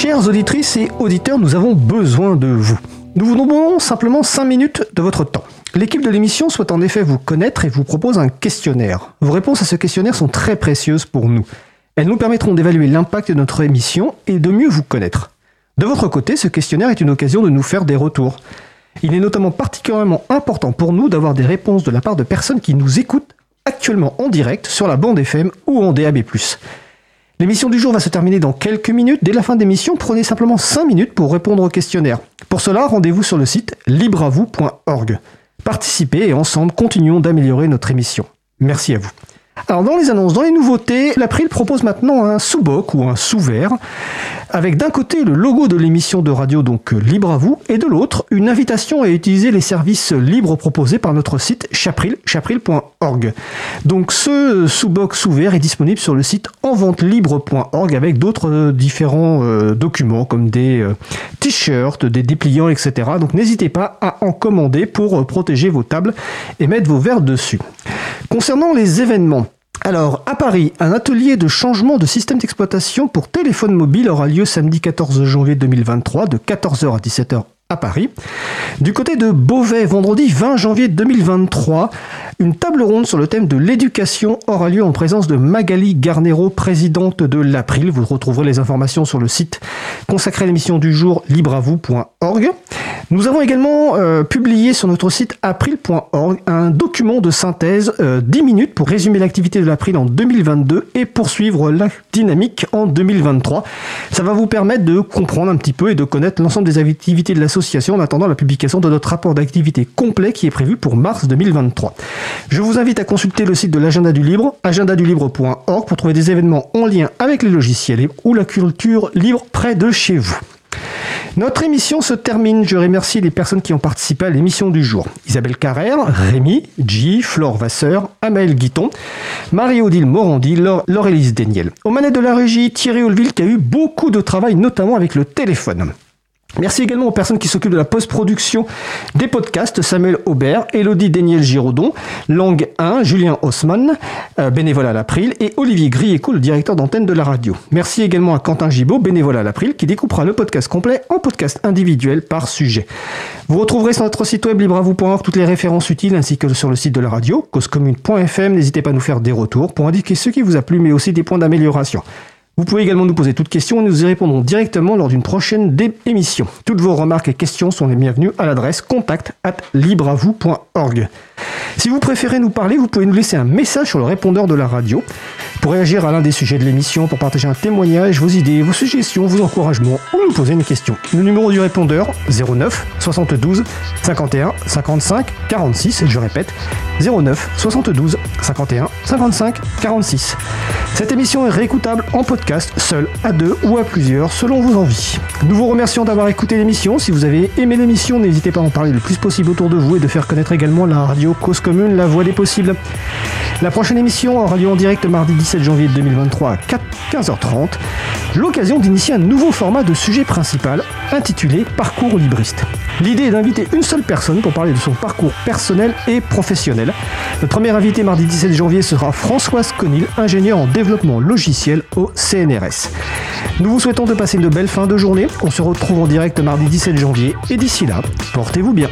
Chères auditrices et auditeurs, nous avons besoin de vous. Nous vous demandons simplement 5 minutes de votre temps. L'équipe de l'émission souhaite en effet vous connaître et vous propose un questionnaire. Vos réponses à ce questionnaire sont très précieuses pour nous. Elles nous permettront d'évaluer l'impact de notre émission et de mieux vous connaître. De votre côté, ce questionnaire est une occasion de nous faire des retours. Il est notamment particulièrement important pour nous d'avoir des réponses de la part de personnes qui nous écoutent actuellement en direct sur la bande FM ou en DAB+. L'émission du jour va se terminer dans quelques minutes. Dès la fin de l'émission, prenez simplement 5 minutes pour répondre au questionnaire. Pour cela, rendez-vous sur le site libravou.org. Participez et ensemble, continuons d'améliorer notre émission. Merci à vous. Alors dans les annonces, dans les nouveautés, l'April propose maintenant un sous-boc ou un sous-vert avec d'un côté le logo de l'émission de radio donc euh, Libre à vous et de l'autre une invitation à utiliser les services libres proposés par notre site chapril, chapril.org. Donc ce sous-boc sous-vert est disponible sur le site enventelibre.org avec d'autres euh, différents euh, documents comme des t-shirts, des dépliants, etc. Donc n'hésitez pas à en commander pour protéger vos tables et mettre vos verres dessus. Concernant les événements, alors, à Paris, un atelier de changement de système d'exploitation pour téléphone mobile aura lieu samedi 14 janvier 2023 de 14h à 17h à Paris. Du côté de Beauvais, vendredi 20 janvier 2023, une table ronde sur le thème de l'éducation aura lieu en présence de Magali Garnero, présidente de l'April. Vous retrouverez les informations sur le site consacré à l'émission du jour libreavou.org. Nous avons également euh, publié sur notre site april.org un document de synthèse 10 euh, minutes pour résumer l'activité de l'April en 2022 et poursuivre la dynamique en 2023. Ça va vous permettre de comprendre un petit peu et de connaître l'ensemble des activités de l'association en attendant la publication de notre rapport d'activité complet qui est prévu pour mars 2023. Je vous invite à consulter le site de l'agenda du libre, agendadulibre.org pour trouver des événements en lien avec les logiciels ou la culture libre près de chez vous. Notre émission se termine. Je remercie les personnes qui ont participé à l'émission du jour. Isabelle Carrère, Rémi, G, Flore Vasseur, Amael Guiton, Marie-Odile Morandi, Laure-Élise Deniel. Au manettes de la régie, Thierry Olville qui a eu beaucoup de travail, notamment avec le téléphone. Merci également aux personnes qui s'occupent de la post-production des podcasts, Samuel Aubert, Elodie Daniel Giraudon, Langue 1, Julien Haussmann, euh, bénévole à l'April, et Olivier Grieco, le directeur d'antenne de la radio. Merci également à Quentin Gibaud, bénévole à l'April, qui découpera le podcast complet en podcast individuel par sujet. Vous retrouverez sur notre site web libravou.org toutes les références utiles ainsi que sur le site de la radio, causecommune.fm. N'hésitez pas à nous faire des retours pour indiquer ce qui vous a plu mais aussi des points d'amélioration. Vous pouvez également nous poser toutes questions et nous y répondrons directement lors d'une prochaine émission. Toutes vos remarques et questions sont les bienvenues à l'adresse contact at libravou.org. Si vous préférez nous parler, vous pouvez nous laisser un message sur le répondeur de la radio. Pour réagir à l'un des sujets de l'émission, pour partager un témoignage, vos idées, vos suggestions, vos encouragements ou nous poser une question. Le numéro du répondeur 09 72 51 55 46, je répète 09 72 51 55 46. Cette émission est réécoutable en podcast, seul, à deux ou à plusieurs, selon vos envies. Nous vous remercions d'avoir écouté l'émission. Si vous avez aimé l'émission, n'hésitez pas à en parler le plus possible autour de vous et de faire connaître également la radio Cause Commune, la voix des possibles. La prochaine émission aura lieu en direct mardi 17 janvier 2023 à 15h30. L'occasion d'initier un nouveau format de sujet principal intitulé Parcours libriste. L'idée est d'inviter une seule personne pour parler de son parcours personnel et professionnel. Notre premier invité mardi 17 janvier sera Françoise Conil, ingénieure en développement logiciel au CNRS. Nous vous souhaitons de passer une belle fin de journée. On se retrouve en direct mardi 17 janvier et d'ici là, portez-vous bien.